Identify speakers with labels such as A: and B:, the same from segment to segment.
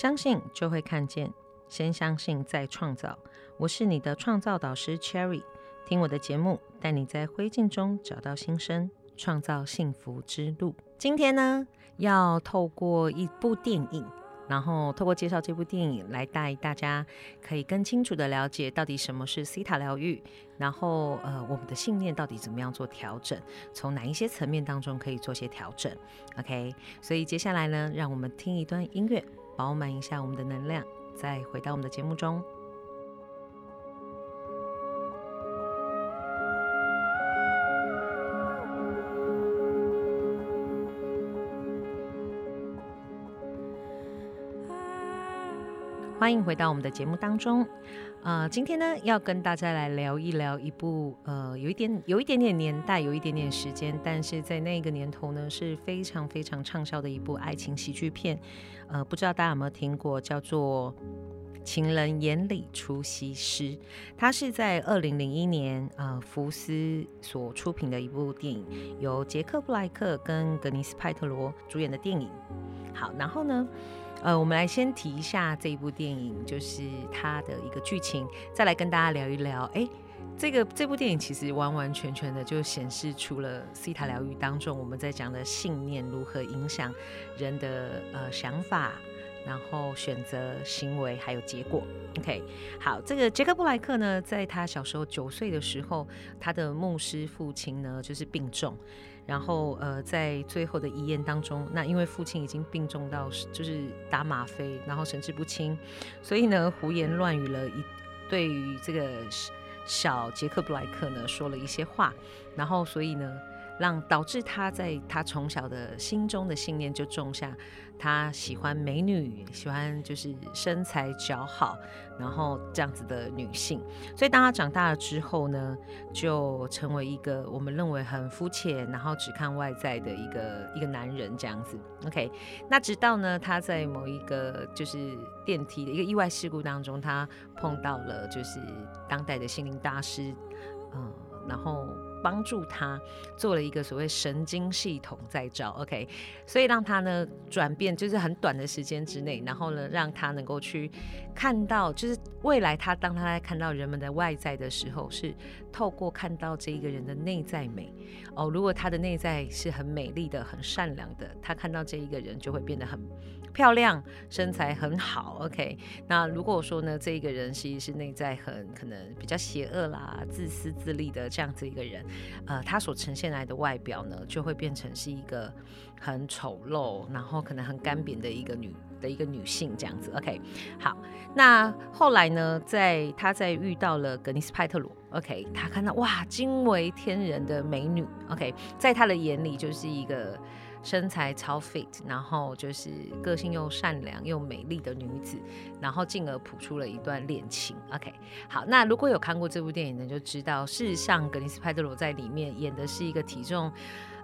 A: 相信就会看见，先相信再创造。我是你的创造导师 Cherry，听我的节目，带你在灰烬中找到新生，创造幸福之路。今天呢，要透过一部电影，然后透过介绍这部电影来带大家可以更清楚的了解到底什么是西塔疗愈，然后呃，我们的信念到底怎么样做调整，从哪一些层面当中可以做些调整。OK，所以接下来呢，让我们听一段音乐。饱满一下我们的能量，再回到我们的节目中。欢迎回到我们的节目当中。呃，今天呢，要跟大家来聊一聊一部呃，有一点有一点点年代，有一点点时间，但是在那个年头呢，是非常非常畅销的一部爱情喜剧片。呃，不知道大家有没有听过，叫做《情人眼里出西施》。它是在二零零一年呃福斯所出品的一部电影，由杰克布莱克跟格尼斯派特罗主演的电影。好，然后呢？呃，我们来先提一下这一部电影，就是它的一个剧情，再来跟大家聊一聊。哎，这个这部电影其实完完全全的就显示出了西塔疗愈当中我们在讲的信念如何影响人的呃想法，然后选择行为还有结果。OK，好，这个杰克布莱克呢，在他小时候九岁的时候，他的牧师父亲呢就是病重。然后，呃，在最后的遗言当中，那因为父亲已经病重到就是打吗啡，然后神志不清，所以呢，胡言乱语了一对于这个小杰克布莱克呢说了一些话，然后所以呢。让导致他在他从小的心中的信念就种下，他喜欢美女，喜欢就是身材姣好，然后这样子的女性。所以当他长大了之后呢，就成为一个我们认为很肤浅，然后只看外在的一个一个男人这样子。OK，那直到呢他在某一个就是电梯的一个意外事故当中，他碰到了就是当代的心灵大师，嗯，然后。帮助他做了一个所谓神经系统再造，OK，所以让他呢转变，就是很短的时间之内，然后呢让他能够去看到，就是未来他当他在看到人们的外在的时候，是透过看到这一个人的内在美哦。如果他的内在是很美丽的、很善良的，他看到这一个人就会变得很。漂亮，身材很好，OK。那如果说呢，这一个人其实是内在很可能比较邪恶啦、自私自利的这样子一个人，呃，他所呈现来的外表呢，就会变成是一个很丑陋，然后可能很干瘪的一个女的一个女性这样子，OK。好，那后来呢，在他在遇到了格尼斯派特罗，OK，他看到哇，惊为天人的美女，OK，在他的眼里就是一个。身材超 fit，然后就是个性又善良又美丽的女子，然后进而谱出了一段恋情。OK，好，那如果有看过这部电影的，就知道事实上格林斯派特罗在里面演的是一个体重，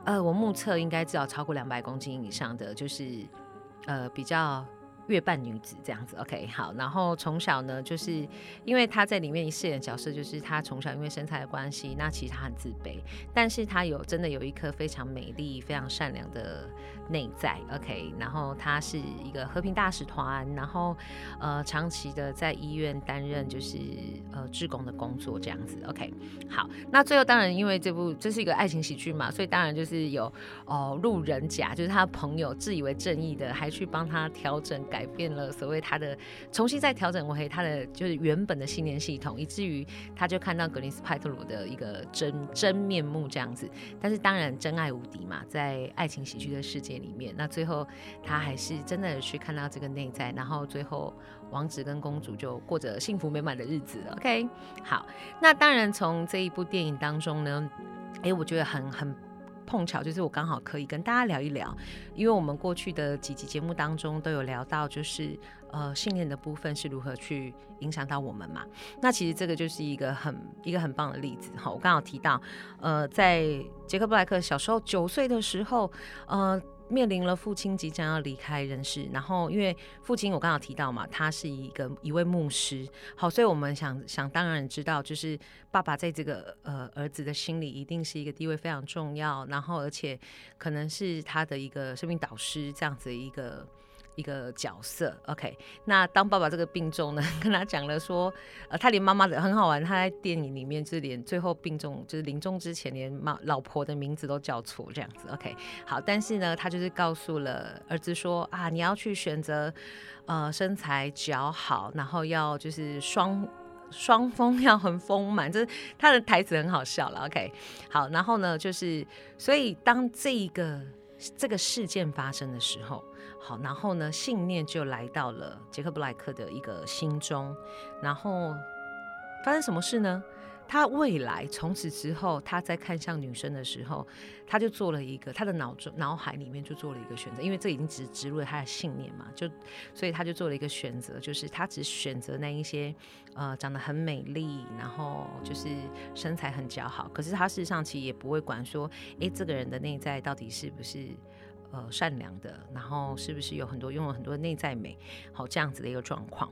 A: 呃，我目测应该至少超过两百公斤以上的，就是呃比较。月半女子这样子，OK，好。然后从小呢，就是因为她在里面饰演角色，就是她从小因为身材的关系，那其实她很自卑，但是她有真的有一颗非常美丽、非常善良的内在，OK。然后她是一个和平大使团，然后呃长期的在医院担任就是呃志工的工作这样子，OK。好，那最后当然因为这部这是一个爱情喜剧嘛，所以当然就是有哦路人甲，就是他朋友自以为正义的，还去帮他调整。改变了所谓他的重新再调整为他的就是原本的信念系统，以至于他就看到格林斯派特鲁的一个真真面目这样子。但是当然真爱无敌嘛，在爱情喜剧的世界里面，那最后他还是真的去看到这个内在，然后最后王子跟公主就过着幸福美满的日子。OK，好，那当然从这一部电影当中呢，哎，我觉得很很。碰巧就是我刚好可以跟大家聊一聊，因为我们过去的几集节目当中都有聊到，就是呃信念的部分是如何去影响到我们嘛。那其实这个就是一个很一个很棒的例子哈。我刚好提到，呃，在杰克布莱克小时候九岁的时候，呃。面临了父亲即将要离开人世，然后因为父亲我刚刚提到嘛，他是一个一位牧师，好，所以我们想想当然知道，就是爸爸在这个呃儿子的心里一定是一个地位非常重要，然后而且可能是他的一个生命导师这样子一个一个角色，OK。那当爸爸这个病重呢，跟他讲了说，呃，他连妈妈的很好玩，他在电影里面就是连最后病重，就是临终之前连妈老婆的名字都叫错这样子，OK。好，但是呢，他就是告诉了儿子说啊，你要去选择，呃，身材姣好，然后要就是双双峰要很丰满，就是他的台词很好笑了，OK。好，然后呢，就是所以当这一个这个事件发生的时候。好，然后呢，信念就来到了杰克布莱克的一个心中，然后发生什么事呢？他未来从此之后，他在看向女生的时候，他就做了一个他的脑中脑海里面就做了一个选择，因为这已经植植入了他的信念嘛，就所以他就做了一个选择，就是他只选择那一些呃长得很美丽，然后就是身材很姣好，可是他事实上其实也不会管说，哎，这个人的内在到底是不是。呃，善良的，然后是不是有很多拥有很多内在美，好这样子的一个状况？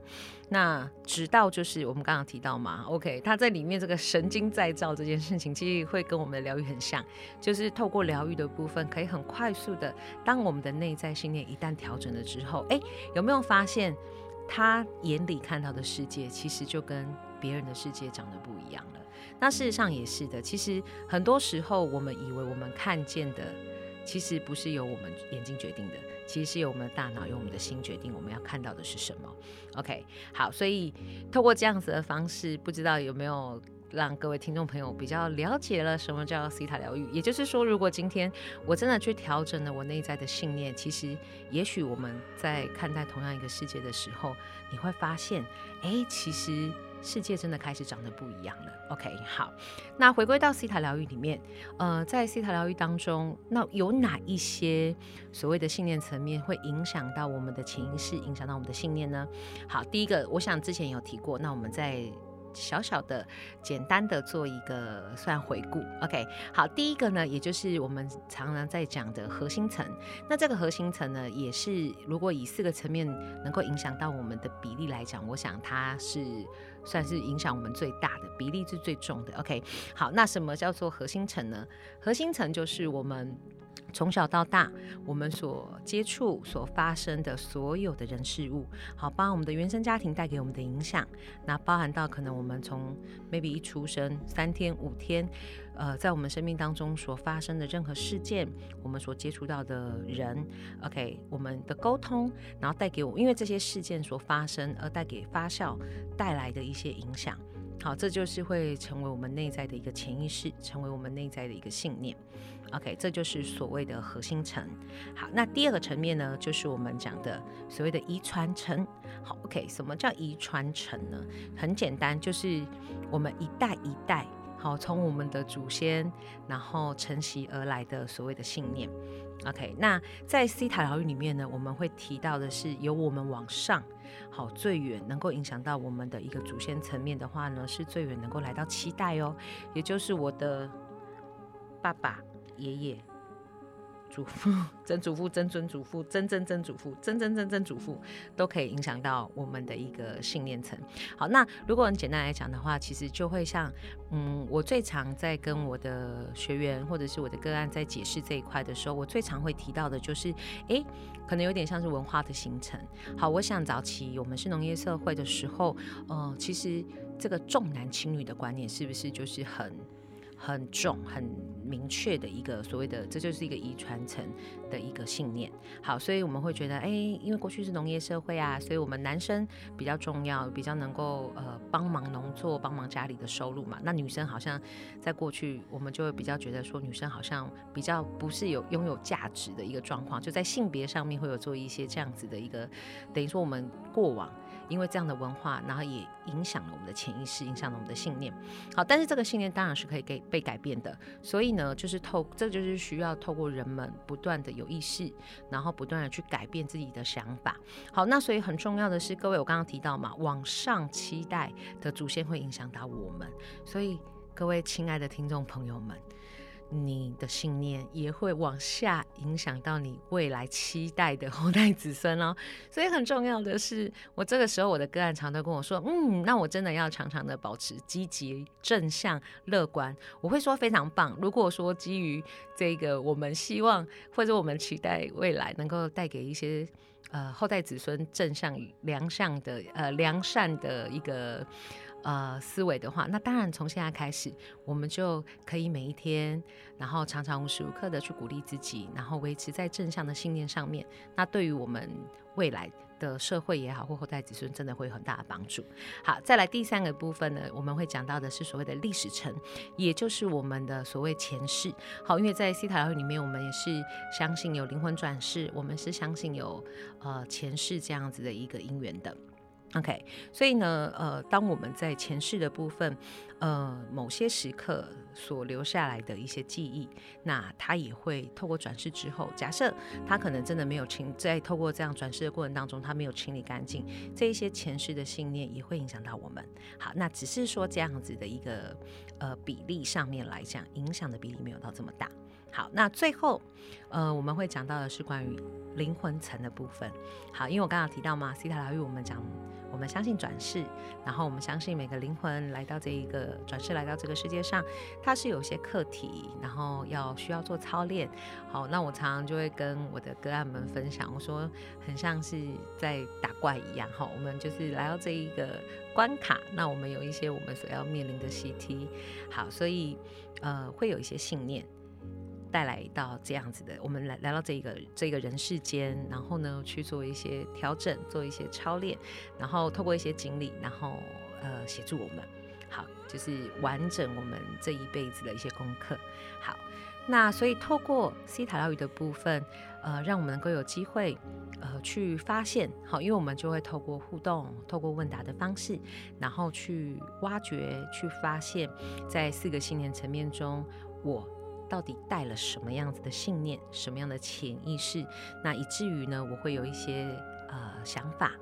A: 那直到就是我们刚刚提到嘛，OK，他在里面这个神经再造这件事情，其实会跟我们的疗愈很像，就是透过疗愈的部分，可以很快速的，当我们的内在信念一旦调整了之后，哎，有没有发现他眼里看到的世界，其实就跟别人的世界长得不一样了？那事实上也是的，其实很多时候我们以为我们看见的。其实不是由我们眼睛决定的，其实是由我们的大脑、由我们的心决定我们要看到的是什么。OK，好，所以透过这样子的方式，不知道有没有让各位听众朋友比较了解了什么叫西塔疗愈？也就是说，如果今天我真的去调整了我内在的信念，其实也许我们在看待同样一个世界的时候，你会发现，哎，其实。世界真的开始长得不一样了。OK，好，那回归到西塔疗愈里面，呃，在西塔疗愈当中，那有哪一些所谓的信念层面会影响到我们的潜意识，影响到我们的信念呢？好，第一个，我想之前有提过，那我们在。小小的、简单的做一个算回顾，OK。好，第一个呢，也就是我们常常在讲的核心层。那这个核心层呢，也是如果以四个层面能够影响到我们的比例来讲，我想它是算是影响我们最大的比例是最重的，OK。好，那什么叫做核心层呢？核心层就是我们。从小到大，我们所接触、所发生的所有的人事物，好，包含我们的原生家庭带给我们的影响，那包含到可能我们从 maybe 一出生三天、五天，呃，在我们生命当中所发生的任何事件，我们所接触到的人，OK，我们的沟通，然后带给我，因为这些事件所发生而带给发酵带来的一些影响，好，这就是会成为我们内在的一个潜意识，成为我们内在的一个信念。OK，这就是所谓的核心层。好，那第二个层面呢，就是我们讲的所谓的遗传层。好，OK，什么叫遗传层呢？很简单，就是我们一代一代，好，从我们的祖先，然后承袭而来的所谓的信念。OK，那在西塔疗愈里面呢，我们会提到的是，由我们往上，好，最远能够影响到我们的一个祖先层面的话呢，是最远能够来到七代哦，也就是我的爸爸。爷爷、祖父、曾祖父、曾曾祖父、曾曾曾祖父、曾曾曾曾祖父，都可以影响到我们的一个信念层。好，那如果很简单来讲的话，其实就会像，嗯，我最常在跟我的学员或者是我的个案在解释这一块的时候，我最常会提到的就是，哎，可能有点像是文化的形成。好，我想早期我们是农业社会的时候，呃，其实这个重男轻女的观念是不是就是很？很重、很明确的一个所谓的，这就是一个遗传层的一个信念。好，所以我们会觉得，哎，因为过去是农业社会啊，所以我们男生比较重要，比较能够呃帮忙农作、帮忙家里的收入嘛。那女生好像在过去，我们就会比较觉得说，女生好像比较不是有拥有价值的一个状况，就在性别上面会有做一些这样子的一个，等于说我们过往。因为这样的文化，然后也影响了我们的潜意识，影响了我们的信念。好，但是这个信念当然是可以给被改变的。所以呢，就是透，这就是需要透过人们不断的有意识，然后不断的去改变自己的想法。好，那所以很重要的是，各位我刚刚提到嘛，往上期待的祖先会影响到我们。所以各位亲爱的听众朋友们。你的信念也会往下影响到你未来期待的后代子孙哦。所以很重要的是，我这个时候我的个案常都跟我说：“嗯，那我真的要常常的保持积极、正向、乐观。”我会说非常棒。如果说基于这个，我们希望或者我们期待未来能够带给一些呃后代子孙正向、良善的呃良善的一个。呃，思维的话，那当然从现在开始，我们就可以每一天，然后常常无时无刻的去鼓励自己，然后维持在正向的信念上面。那对于我们未来的社会也好，或后代子孙，真的会有很大的帮助。好，再来第三个部分呢，我们会讲到的是所谓的历史层，也就是我们的所谓前世。好，因为在西塔疗里面，我们也是相信有灵魂转世，我们是相信有呃前世这样子的一个因缘的。OK，所以呢，呃，当我们在前世的部分，呃，某些时刻所留下来的一些记忆，那它也会透过转世之后，假设他可能真的没有清，在透过这样转世的过程当中，他没有清理干净，这一些前世的信念也会影响到我们。好，那只是说这样子的一个呃比例上面来讲，影响的比例没有到这么大。好，那最后，呃，我们会讲到的是关于灵魂层的部分。好，因为我刚刚提到嘛，西塔疗愈，我们讲，我们相信转世，然后我们相信每个灵魂来到这一个转世来到这个世界上，它是有些课题，然后要需要做操练。好，那我常常就会跟我的个案们分享，我说很像是在打怪一样，哈，我们就是来到这一个关卡，那我们有一些我们所要面临的习题。好，所以呃，会有一些信念。带来到这样子的，我们来来到这个这个人世间，然后呢去做一些调整，做一些操练，然后透过一些经历，然后呃协助我们，好，就是完整我们这一辈子的一些功课。好，那所以透过西塔疗愈的部分，呃，让我们能够有机会呃去发现，好，因为我们就会透过互动，透过问答的方式，然后去挖掘，去发现，在四个信念层面中，我。到底带了什么样子的信念，什么样的潜意识，那以至于呢，我会有一些呃想法。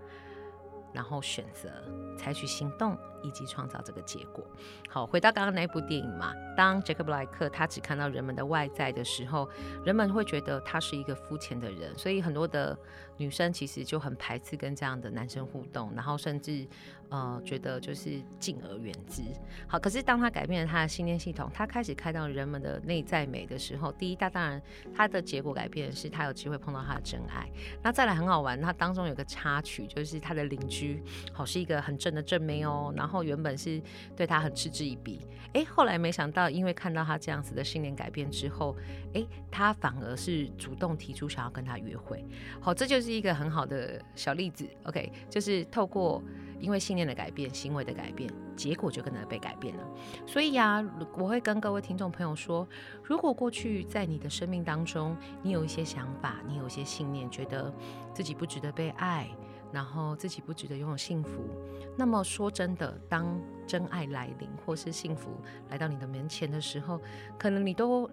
A: 然后选择采取行动，以及创造这个结果。好，回到刚刚那部电影嘛，当杰克布莱克他只看到人们的外在的时候，人们会觉得他是一个肤浅的人，所以很多的女生其实就很排斥跟这样的男生互动，然后甚至呃觉得就是敬而远之。好，可是当他改变了他的信念系统，他开始看到人们的内在美的时候，第一，他当然他的结果改变是他有机会碰到他的真爱。那再来很好玩，他当中有个插曲，就是他的邻居。好是一个很正的正妹哦，然后原本是对他很嗤之以鼻，哎，后来没想到因为看到他这样子的信念改变之后，哎，他反而是主动提出想要跟他约会，好，这就是一个很好的小例子。OK，就是透过因为信念的改变、行为的改变，结果就跟着被改变了。所以呀，我会跟各位听众朋友说，如果过去在你的生命当中，你有一些想法，你有一些信念，觉得自己不值得被爱。然后自己不值得拥有幸福，那么说真的，当真爱来临或是幸福来到你的面前的时候，可能你都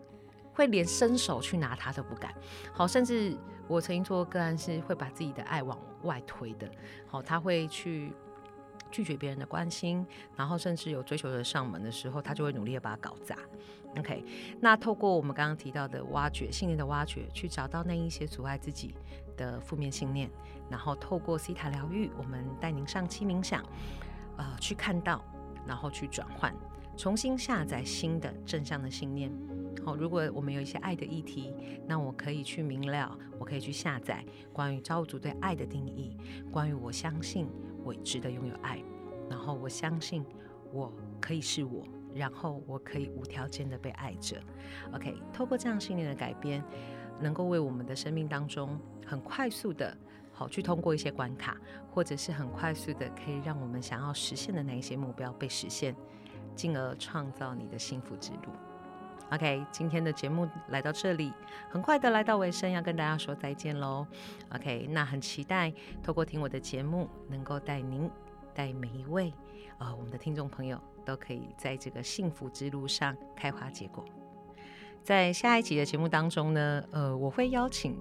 A: 会连伸手去拿它都不敢。好，甚至我曾经做过个案，是会把自己的爱往外推的。好，他会去拒绝别人的关心，然后甚至有追求者上门的时候，他就会努力的把它搞砸。OK，那透过我们刚刚提到的挖掘信念的挖掘，去找到那一些阻碍自己的负面信念，然后透过西塔疗愈，我们带您上期冥想，呃，去看到，然后去转换，重新下载新的正向的信念。好，如果我们有一些爱的议题，那我可以去明了，我可以去下载关于造物主对爱的定义，关于我相信我值得拥有爱，然后我相信我可以是我。然后我可以无条件的被爱着，OK。透过这样信念的改变，能够为我们的生命当中很快速的，好去通过一些关卡，或者是很快速的可以让我们想要实现的那一些目标被实现，进而创造你的幸福之路。OK，今天的节目来到这里，很快的来到尾声，要跟大家说再见喽。OK，那很期待透过听我的节目，能够带您带每一位呃我们的听众朋友。都可以在这个幸福之路上开花结果。在下一集的节目当中呢，呃，我会邀请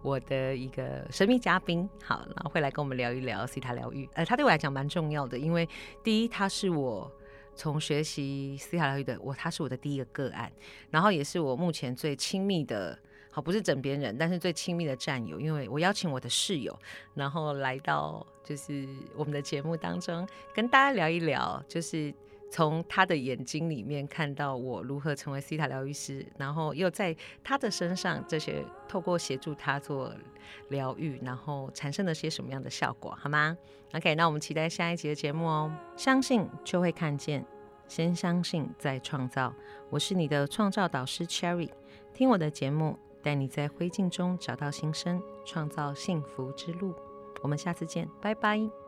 A: 我的一个神秘嘉宾，好，然后会来跟我们聊一聊西塔疗愈。呃，他对我来讲蛮重要的，因为第一，他是我从学习思考疗愈的我，他是我的第一个个案，然后也是我目前最亲密的，好不是枕边人，但是最亲密的战友，因为我邀请我的室友，然后来到就是我们的节目当中，跟大家聊一聊，就是。从他的眼睛里面看到我如何成为西塔疗愈师，然后又在他的身上这些透过协助他做疗愈，然后产生了些什么样的效果，好吗？OK，那我们期待下一集的节目哦。相信就会看见，先相信再创造。我是你的创造导师 Cherry，听我的节目，带你在灰烬中找到新生，创造幸福之路。我们下次见，拜拜。